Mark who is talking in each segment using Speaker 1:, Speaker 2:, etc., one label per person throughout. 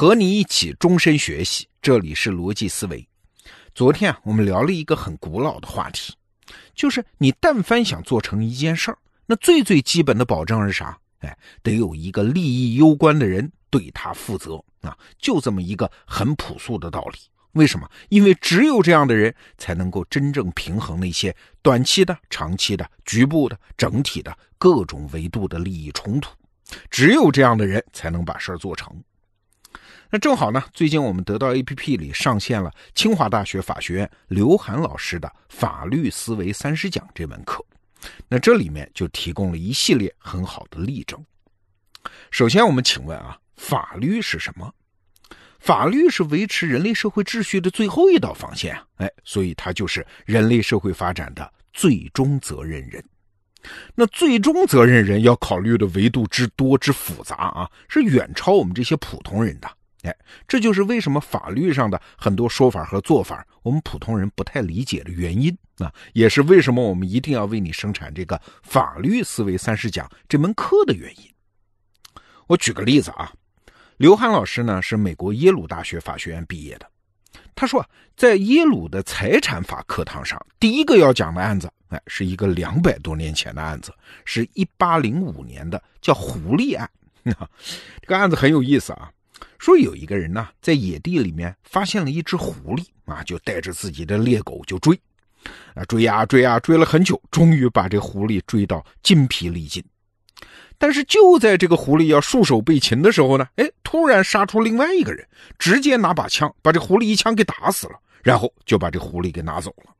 Speaker 1: 和你一起终身学习，这里是逻辑思维。昨天啊，我们聊了一个很古老的话题，就是你但凡想做成一件事儿，那最最基本的保证是啥？哎，得有一个利益攸关的人对他负责啊，就这么一个很朴素的道理。为什么？因为只有这样的人才能够真正平衡那些短期的、长期的、局部的、整体的各种维度的利益冲突。只有这样的人才能把事儿做成。那正好呢，最近我们得到 APP 里上线了清华大学法学院刘涵老师的《法律思维三十讲》这门课。那这里面就提供了一系列很好的例证。首先，我们请问啊，法律是什么？法律是维持人类社会秩序的最后一道防线啊！哎，所以它就是人类社会发展的最终责任人。那最终责任人要考虑的维度之多之复杂啊，是远超我们这些普通人的。哎，这就是为什么法律上的很多说法和做法，我们普通人不太理解的原因啊，也是为什么我们一定要为你生产这个《法律思维三十讲》这门课的原因。我举个例子啊，刘涵老师呢是美国耶鲁大学法学院毕业的，他说在耶鲁的财产法课堂上，第一个要讲的案子。哎，是一个两百多年前的案子，是一八零五年的，叫狐狸案。这个案子很有意思啊。说有一个人呢，在野地里面发现了一只狐狸啊，就带着自己的猎狗就追，啊追呀追呀追了很久，终于把这狐狸追到筋疲力尽。但是就在这个狐狸要束手被擒的时候呢，哎，突然杀出另外一个人，直接拿把枪把这狐狸一枪给打死了，然后就把这狐狸给拿走了。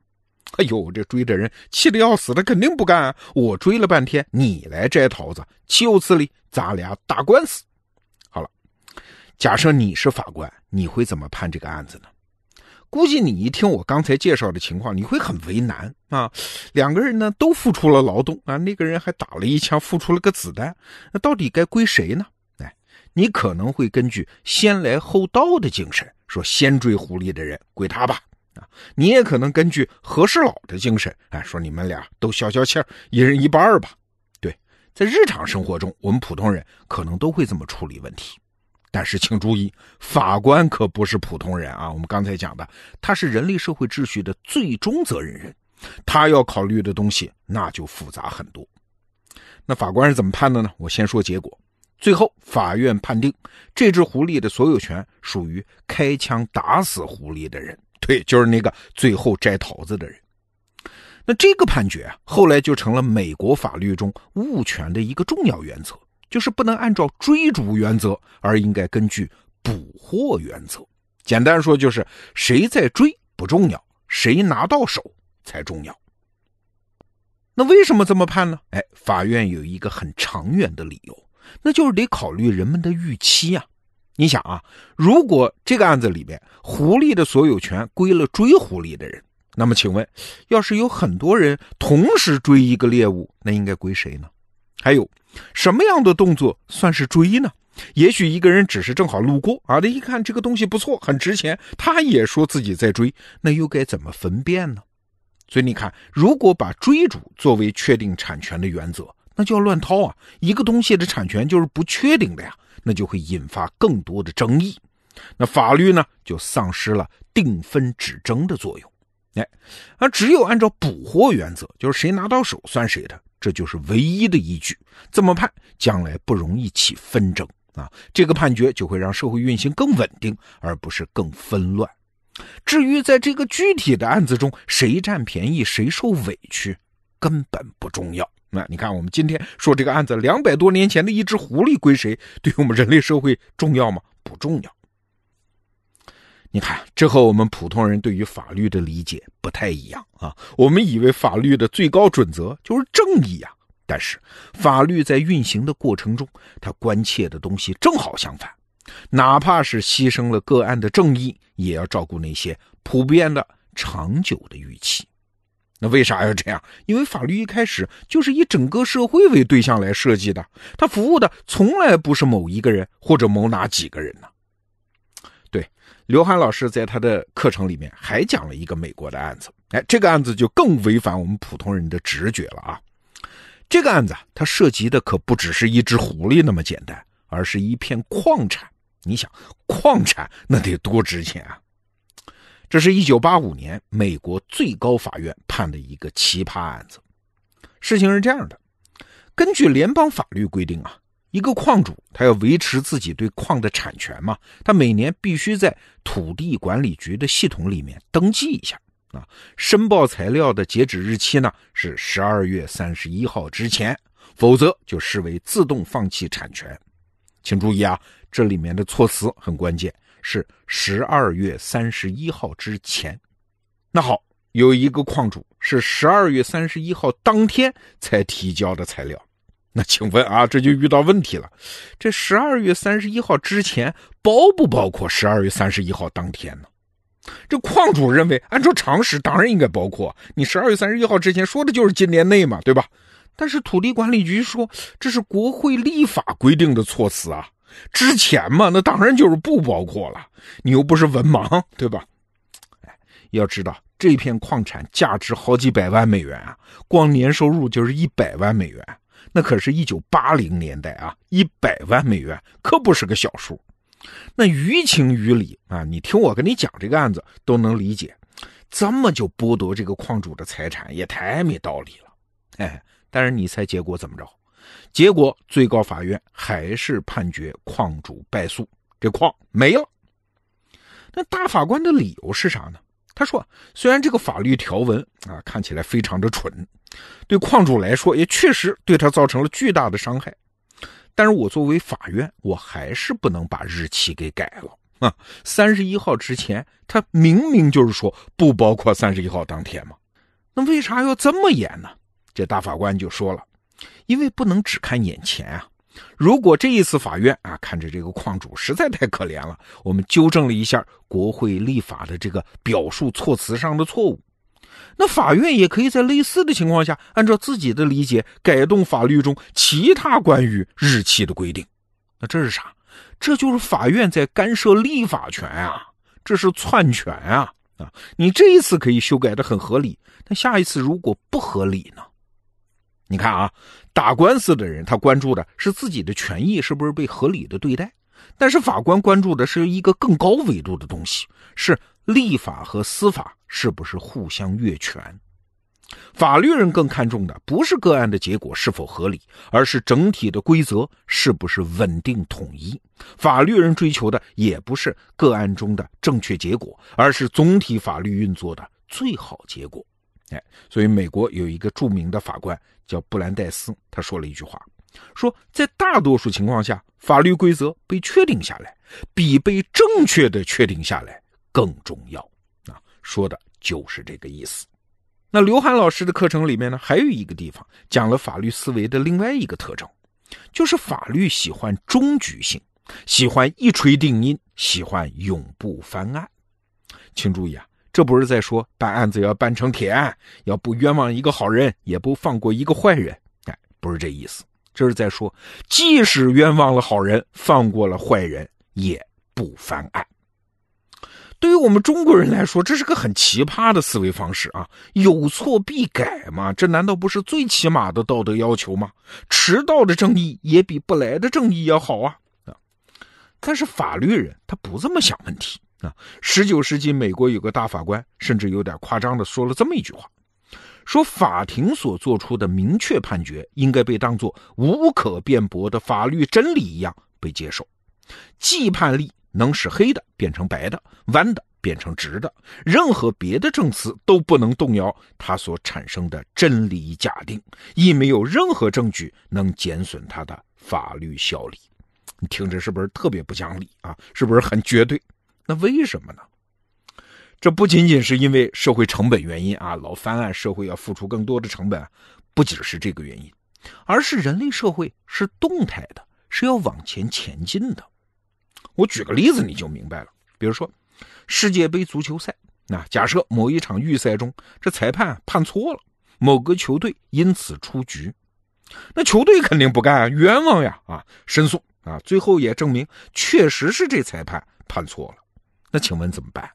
Speaker 1: 哎呦，这追的人气得要死，他肯定不干啊！我追了半天，你来摘桃子，岂有此理！咱俩打官司。假设你是法官，你会怎么判这个案子呢？估计你一听我刚才介绍的情况，你会很为难啊。两个人呢都付出了劳动啊，那个人还打了一枪，付出了个子弹，那到底该归谁呢？哎，你可能会根据先来后到的精神，说先追狐狸的人归他吧。啊，你也可能根据和事佬的精神，哎，说你们俩都消消气儿，一人一半吧。对，在日常生活中，我们普通人可能都会这么处理问题。但是请注意，法官可不是普通人啊。我们刚才讲的，他是人类社会秩序的最终责任人，他要考虑的东西那就复杂很多。那法官是怎么判的呢？我先说结果。最后，法院判定这只狐狸的所有权属于开枪打死狐狸的人。对，就是那个最后摘桃子的人。那这个判决啊，后来就成了美国法律中物权的一个重要原则，就是不能按照追逐原则，而应该根据捕获原则。简单说，就是谁在追不重要，谁拿到手才重要。那为什么这么判呢？哎，法院有一个很长远的理由，那就是得考虑人们的预期啊。你想啊，如果这个案子里边狐狸的所有权归了追狐狸的人，那么请问，要是有很多人同时追一个猎物，那应该归谁呢？还有，什么样的动作算是追呢？也许一个人只是正好路过啊，他一看这个东西不错，很值钱，他也说自己在追，那又该怎么分辨呢？所以你看，如果把追逐作为确定产权的原则，那就要乱套啊！一个东西的产权就是不确定的呀。那就会引发更多的争议，那法律呢就丧失了定分止争的作用，哎，而只有按照捕获原则，就是谁拿到手算谁的，这就是唯一的依据。这么判，将来不容易起纷争啊，这个判决就会让社会运行更稳定，而不是更纷乱。至于在这个具体的案子中，谁占便宜谁受委屈，根本不重要。那你看，我们今天说这个案子，两百多年前的一只狐狸归谁？对我们人类社会重要吗？不重要。你看，这和我们普通人对于法律的理解不太一样啊。我们以为法律的最高准则就是正义呀，但是法律在运行的过程中，它关切的东西正好相反。哪怕是牺牲了个案的正义，也要照顾那些普遍的、长久的预期。那为啥要这样？因为法律一开始就是以整个社会为对象来设计的，它服务的从来不是某一个人或者某哪几个人呢。刘涵老师在他的课程里面还讲了一个美国的案子，哎，这个案子就更违反我们普通人的直觉了啊。这个案子它涉及的可不只是一只狐狸那么简单，而是一片矿产你想，矿产那得多值钱啊！这是一九八五年美国最高法院判的一个奇葩案子。事情是这样的，根据联邦法律规定啊，一个矿主他要维持自己对矿的产权嘛，他每年必须在土地管理局的系统里面登记一下啊。申报材料的截止日期呢是十二月三十一号之前，否则就视为自动放弃产权。请注意啊，这里面的措辞很关键。是十二月三十一号之前。那好，有一个矿主是十二月三十一号当天才提交的材料。那请问啊，这就遇到问题了。这十二月三十一号之前包不包括十二月三十一号当天呢？这矿主认为，按照常识，当然应该包括。你十二月三十一号之前说的就是今年内嘛，对吧？但是土地管理局说这是国会立法规定的措辞啊。之前嘛，那当然就是不包括了。你又不是文盲，对吧？哎，要知道这片矿产价值好几百万美元啊，光年收入就是一百万美元。那可是一九八零年代啊，一百万美元可不是个小数。那于情于理啊，你听我跟你讲这个案子都能理解。这么就剥夺这个矿主的财产，也太没道理了。哎，但是你猜结果怎么着？结果，最高法院还是判决矿主败诉，这矿没了。那大法官的理由是啥呢？他说，虽然这个法律条文啊看起来非常的蠢，对矿主来说也确实对他造成了巨大的伤害，但是我作为法院，我还是不能把日期给改了啊。三十一号之前，他明明就是说不包括三十一号当天嘛，那为啥要这么严呢？这大法官就说了。因为不能只看眼前啊！如果这一次法院啊看着这个矿主实在太可怜了，我们纠正了一下国会立法的这个表述措辞上的错误，那法院也可以在类似的情况下，按照自己的理解改动法律中其他关于日期的规定。那这是啥？这就是法院在干涉立法权啊！这是篡权啊！啊，你这一次可以修改的很合理，但下一次如果不合理呢？你看啊，打官司的人他关注的是自己的权益是不是被合理的对待，但是法官关注的是一个更高维度的东西，是立法和司法是不是互相越权。法律人更看重的不是个案的结果是否合理，而是整体的规则是不是稳定统一。法律人追求的也不是个案中的正确结果，而是总体法律运作的最好结果。哎，所以美国有一个著名的法官。叫布兰代斯，他说了一句话，说在大多数情况下，法律规则被确定下来，比被正确的确定下来更重要。啊，说的就是这个意思。那刘涵老师的课程里面呢，还有一个地方讲了法律思维的另外一个特征，就是法律喜欢终局性，喜欢一锤定音，喜欢永不翻案。请注意啊。这不是在说办案子要办成铁案，要不冤枉一个好人，也不放过一个坏人。哎，不是这意思，这是在说，即使冤枉了好人，放过了坏人，也不翻案。对于我们中国人来说，这是个很奇葩的思维方式啊！有错必改嘛，这难道不是最起码的道德要求吗？迟到的正义也比不来的正义要好啊！啊，但是法律人他不这么想问题。啊，十九世纪美国有个大法官，甚至有点夸张的说了这么一句话：说法庭所做出的明确判决，应该被当作无可辩驳的法律真理一样被接受。既判例能使黑的变成白的，弯的变成直的，任何别的证词都不能动摇它所产生的真理假定，亦没有任何证据能减损它的法律效力。你听着是不是特别不讲理啊？是不是很绝对？那为什么呢？这不仅仅是因为社会成本原因啊，老翻案，社会要付出更多的成本，不只是这个原因，而是人类社会是动态的，是要往前前进的。我举个例子你就明白了，比如说世界杯足球赛，那假设某一场预赛中，这裁判判错了，某个球队因此出局，那球队肯定不干啊，冤枉呀啊，申诉啊，最后也证明确实是这裁判判错了。那请问怎么办？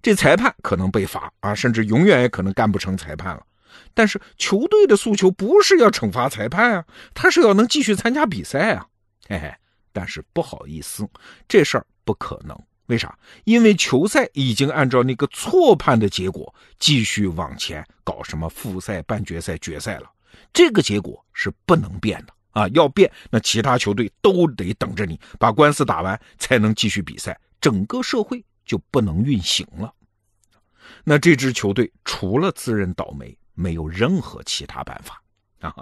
Speaker 1: 这裁判可能被罚啊，甚至永远也可能干不成裁判了。但是球队的诉求不是要惩罚裁判啊，他是要能继续参加比赛啊。嘿嘿，但是不好意思，这事儿不可能。为啥？因为球赛已经按照那个错判的结果继续往前搞什么复赛、半决赛、决赛了，这个结果是不能变的啊！要变，那其他球队都得等着你把官司打完才能继续比赛，整个社会就不能运行了。那这支球队除了自认倒霉，没有任何其他办法。啊，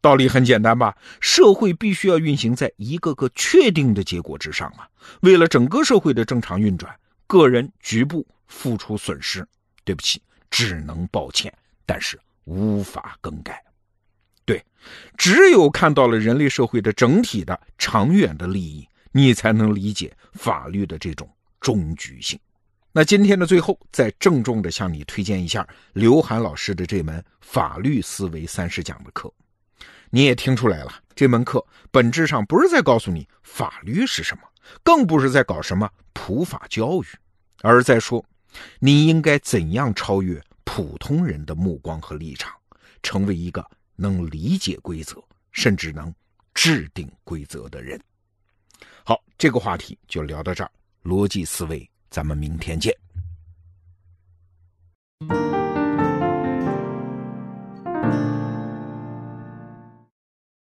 Speaker 1: 道理很简单吧？社会必须要运行在一个个确定的结果之上啊。为了整个社会的正常运转，个人局部付出损失，对不起，只能抱歉，但是无法更改。对，只有看到了人类社会的整体的长远的利益，你才能理解法律的这种终局性。那今天的最后，再郑重的向你推荐一下刘涵老师的这门法律思维三十讲的课。你也听出来了，这门课本质上不是在告诉你法律是什么，更不是在搞什么普法教育，而是在说你应该怎样超越普通人的目光和立场，成为一个能理解规则，甚至能制定规则的人。好，这个话题就聊到这儿。逻辑思维，咱们明天见。